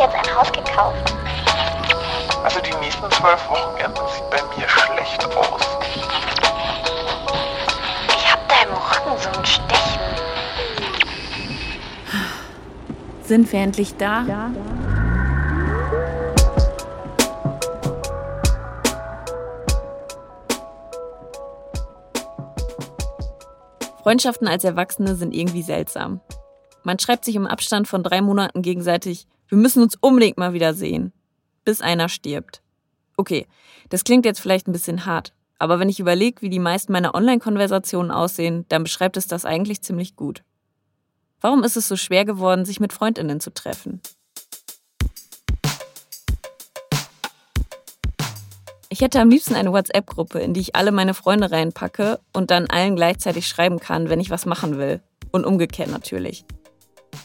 jetzt ein Haus gekauft. Also die nächsten zwölf Wochenenden sieht bei mir schlecht aus. Ich hab da im Rücken so ein Stechen. Sind wir endlich da? Ja. Freundschaften als Erwachsene sind irgendwie seltsam. Man schreibt sich im Abstand von drei Monaten gegenseitig, wir müssen uns unbedingt mal wieder sehen, bis einer stirbt. Okay, das klingt jetzt vielleicht ein bisschen hart, aber wenn ich überlege, wie die meisten meiner Online-Konversationen aussehen, dann beschreibt es das eigentlich ziemlich gut. Warum ist es so schwer geworden, sich mit Freundinnen zu treffen? Ich hätte am liebsten eine WhatsApp-Gruppe, in die ich alle meine Freunde reinpacke und dann allen gleichzeitig schreiben kann, wenn ich was machen will. Und umgekehrt natürlich.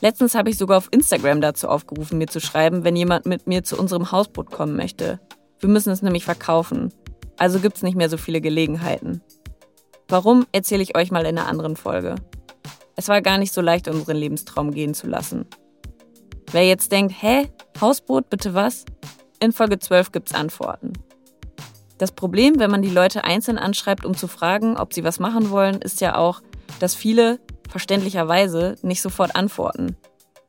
Letztens habe ich sogar auf Instagram dazu aufgerufen, mir zu schreiben, wenn jemand mit mir zu unserem Hausboot kommen möchte. Wir müssen es nämlich verkaufen. Also gibt es nicht mehr so viele Gelegenheiten. Warum, erzähle ich euch mal in einer anderen Folge. Es war gar nicht so leicht, unseren Lebenstraum gehen zu lassen. Wer jetzt denkt, hä, Hausboot, bitte was? In Folge 12 gibt's Antworten. Das Problem, wenn man die Leute einzeln anschreibt, um zu fragen, ob sie was machen wollen, ist ja auch, dass viele, verständlicherweise, nicht sofort antworten.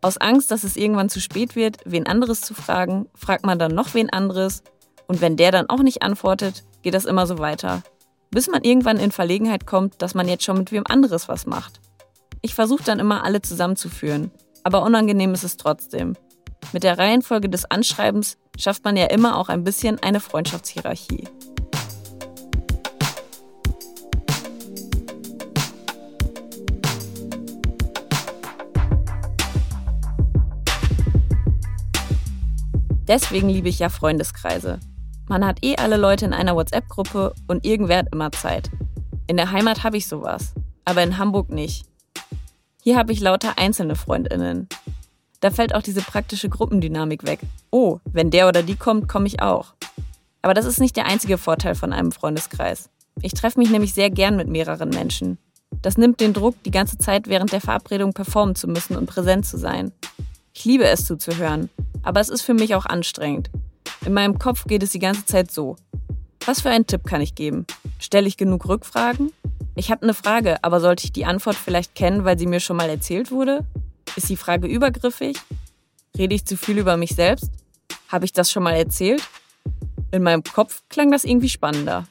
Aus Angst, dass es irgendwann zu spät wird, wen anderes zu fragen, fragt man dann noch wen anderes und wenn der dann auch nicht antwortet, geht das immer so weiter. Bis man irgendwann in Verlegenheit kommt, dass man jetzt schon mit wem anderes was macht. Ich versuche dann immer alle zusammenzuführen, aber unangenehm ist es trotzdem. Mit der Reihenfolge des Anschreibens schafft man ja immer auch ein bisschen eine Freundschaftshierarchie. Deswegen liebe ich ja Freundeskreise. Man hat eh alle Leute in einer WhatsApp-Gruppe und irgendwer hat immer Zeit. In der Heimat habe ich sowas, aber in Hamburg nicht. Hier habe ich lauter einzelne Freundinnen. Da fällt auch diese praktische Gruppendynamik weg. Oh, wenn der oder die kommt, komme ich auch. Aber das ist nicht der einzige Vorteil von einem Freundeskreis. Ich treffe mich nämlich sehr gern mit mehreren Menschen. Das nimmt den Druck, die ganze Zeit während der Verabredung performen zu müssen und präsent zu sein. Ich liebe es zuzuhören, aber es ist für mich auch anstrengend. In meinem Kopf geht es die ganze Zeit so. Was für einen Tipp kann ich geben? Stelle ich genug Rückfragen? Ich habe eine Frage, aber sollte ich die Antwort vielleicht kennen, weil sie mir schon mal erzählt wurde? Ist die Frage übergriffig? Rede ich zu viel über mich selbst? Habe ich das schon mal erzählt? In meinem Kopf klang das irgendwie spannender.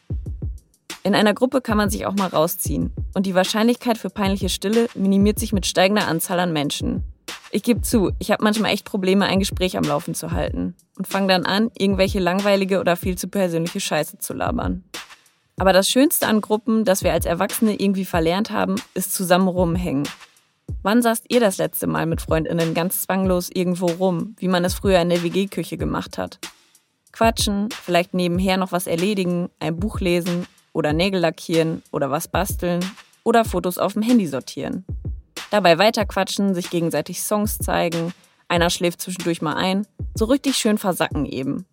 In einer Gruppe kann man sich auch mal rausziehen und die Wahrscheinlichkeit für peinliche Stille minimiert sich mit steigender Anzahl an Menschen. Ich gebe zu, ich habe manchmal echt Probleme, ein Gespräch am Laufen zu halten und fange dann an, irgendwelche langweilige oder viel zu persönliche Scheiße zu labern. Aber das Schönste an Gruppen, das wir als Erwachsene irgendwie verlernt haben, ist zusammen rumhängen Wann saßt ihr das letzte Mal mit Freundinnen ganz zwanglos irgendwo rum, wie man es früher in der WG-Küche gemacht hat? Quatschen, vielleicht nebenher noch was erledigen, ein Buch lesen oder Nägel lackieren oder was basteln oder Fotos auf dem Handy sortieren. Dabei weiterquatschen, sich gegenseitig Songs zeigen, einer schläft zwischendurch mal ein, so richtig schön versacken eben.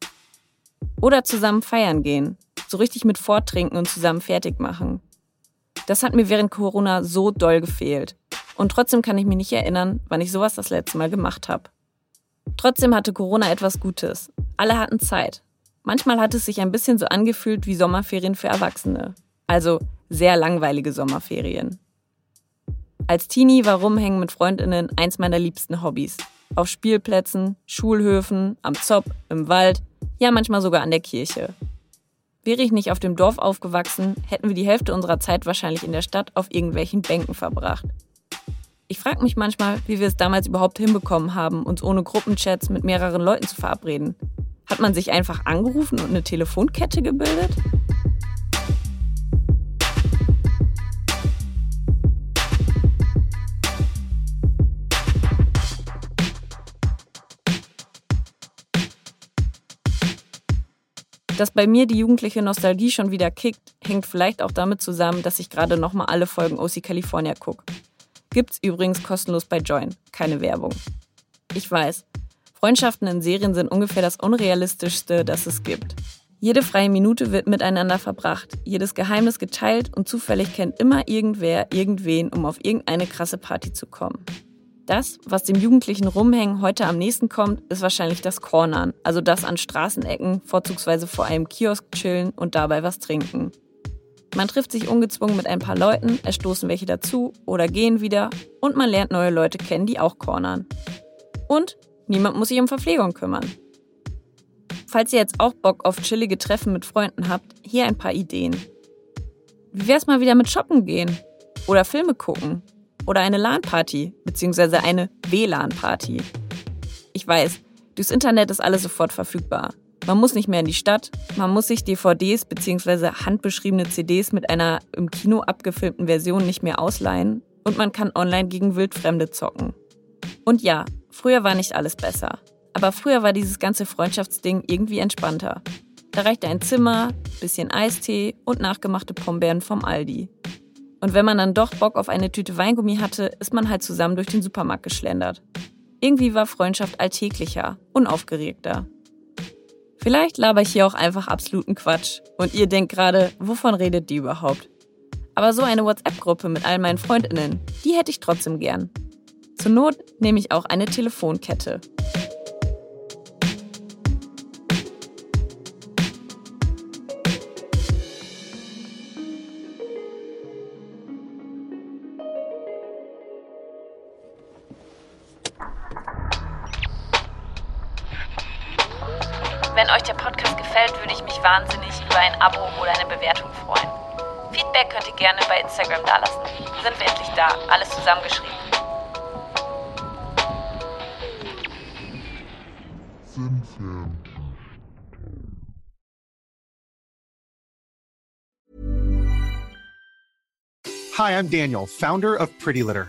Oder zusammen feiern gehen, so richtig mit Vortrinken und zusammen fertig machen. Das hat mir während Corona so doll gefehlt. Und trotzdem kann ich mich nicht erinnern, wann ich sowas das letzte Mal gemacht habe. Trotzdem hatte Corona etwas Gutes. Alle hatten Zeit. Manchmal hat es sich ein bisschen so angefühlt wie Sommerferien für Erwachsene. Also sehr langweilige Sommerferien. Als Teenie war Rumhängen mit Freundinnen eins meiner liebsten Hobbys. Auf Spielplätzen, Schulhöfen, am Zopp, im Wald, ja manchmal sogar an der Kirche. Wäre ich nicht auf dem Dorf aufgewachsen, hätten wir die Hälfte unserer Zeit wahrscheinlich in der Stadt auf irgendwelchen Bänken verbracht. Ich frage mich manchmal, wie wir es damals überhaupt hinbekommen haben, uns ohne Gruppenchats mit mehreren Leuten zu verabreden. Hat man sich einfach angerufen und eine Telefonkette gebildet? Dass bei mir die jugendliche Nostalgie schon wieder kickt, hängt vielleicht auch damit zusammen, dass ich gerade nochmal alle Folgen OC California gucke. Gibt's übrigens kostenlos bei Join. Keine Werbung. Ich weiß, Freundschaften in Serien sind ungefähr das Unrealistischste, das es gibt. Jede freie Minute wird miteinander verbracht, jedes Geheimnis geteilt und zufällig kennt immer irgendwer irgendwen, um auf irgendeine krasse Party zu kommen. Das, was dem jugendlichen Rumhängen heute am nächsten kommt, ist wahrscheinlich das Cornern, also das an Straßenecken, vorzugsweise vor einem Kiosk chillen und dabei was trinken. Man trifft sich ungezwungen mit ein paar Leuten, es stoßen welche dazu oder gehen wieder und man lernt neue Leute kennen, die auch cornern. Und niemand muss sich um Verpflegung kümmern. Falls ihr jetzt auch Bock auf chillige Treffen mit Freunden habt, hier ein paar Ideen. Wie wär's mal wieder mit Shoppen gehen? Oder Filme gucken? Oder eine LAN-Party, beziehungsweise eine WLAN-Party? Ich weiß, durchs Internet ist alles sofort verfügbar. Man muss nicht mehr in die Stadt, man muss sich DVDs bzw. handbeschriebene CDs mit einer im Kino abgefilmten Version nicht mehr ausleihen und man kann online gegen Wildfremde zocken. Und ja, früher war nicht alles besser. Aber früher war dieses ganze Freundschaftsding irgendwie entspannter. Da reichte ein Zimmer, bisschen Eistee und nachgemachte Pombeeren vom Aldi. Und wenn man dann doch Bock auf eine Tüte Weingummi hatte, ist man halt zusammen durch den Supermarkt geschlendert. Irgendwie war Freundschaft alltäglicher, unaufgeregter. Vielleicht laber ich hier auch einfach absoluten Quatsch und ihr denkt gerade, wovon redet die überhaupt? Aber so eine WhatsApp-Gruppe mit all meinen Freundinnen, die hätte ich trotzdem gern. Zur Not nehme ich auch eine Telefonkette. Wenn euch der Podcast gefällt, würde ich mich wahnsinnig über ein Abo oder eine Bewertung freuen. Feedback könnt ihr gerne bei Instagram dalassen. Sind wir endlich da, alles zusammengeschrieben. Hi, I'm Daniel, founder of Pretty Litter.